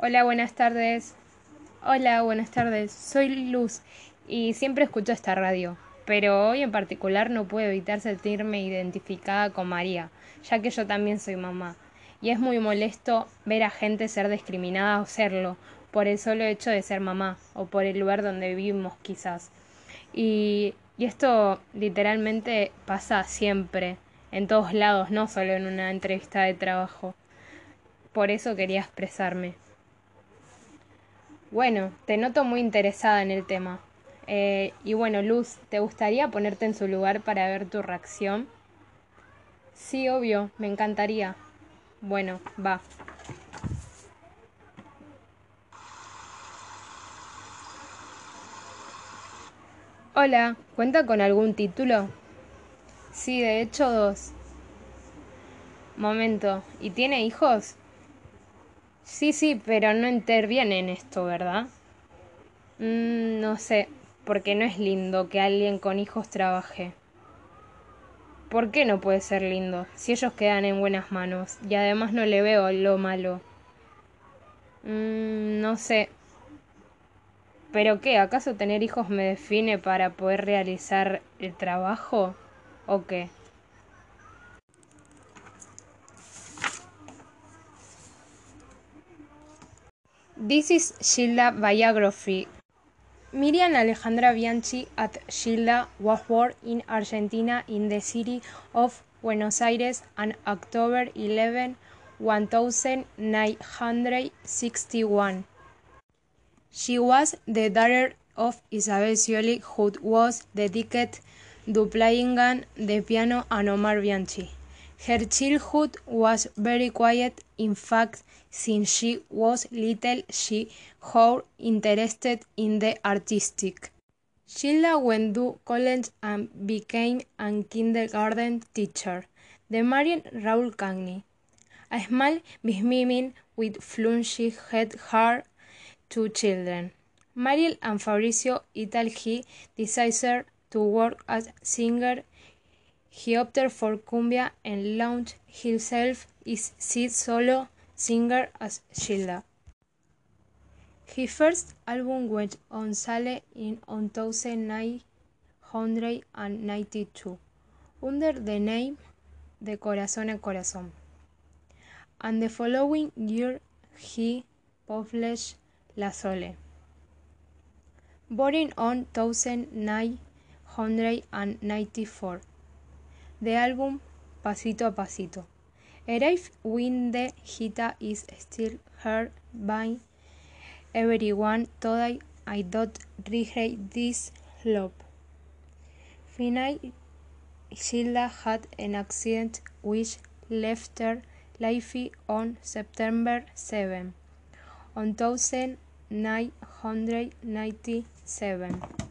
Hola, buenas tardes. Hola, buenas tardes. Soy Luz y siempre escucho esta radio, pero hoy en particular no puedo evitar sentirme identificada con María, ya que yo también soy mamá. Y es muy molesto ver a gente ser discriminada o serlo por el solo hecho de ser mamá o por el lugar donde vivimos quizás. Y, esto literalmente pasa siempre, en todos lados, no solo en una entrevista de trabajo. Por eso quería expresarme. Bueno, te noto muy interesada en el tema. Eh, y bueno, Luz, ¿te gustaría ponerte en su lugar para ver tu reacción? Sí, obvio, me encantaría. Bueno, va. Hola, ¿cuenta con algún título? Sí, de hecho dos. Momento, ¿y tiene hijos? Sí, sí, pero no interviene en esto, ¿verdad? Mm, no sé, porque no es lindo que alguien con hijos trabaje. ¿Por qué no puede ser lindo si ellos quedan en buenas manos? Y además no le veo lo malo. Mm, no sé. ¿Pero qué? ¿Acaso tener hijos me define para poder realizar el trabajo? ¿O qué? This is Gilda biography. Miriam Alejandra Bianchi at Gilda was born in Argentina in the city of Buenos Aires on October 11, 1961. She was the daughter of Isabel Scioli, who was dedicated to playing the piano and Omar Bianchi. Her childhood was very quiet. In fact, since she was little, she was interested in the artistic. Gilda went to college and became a kindergarten teacher. The married Raúl Cagney. A small businessman with fluency had her two children. Mariel and Fabrizio Ital he decided to work as singer. He opted for cumbia and launched himself as his solo singer as Gilda. His first album went on sale in 1992 under the name De Corazón a Corazón. And the following year he published La Sole. Born on 1994. The album Pasito a Pasito. Arrive when the hit is still heard by everyone today I don't regret this love. Finally, Gilda had an accident which left her life on September 7, 1997.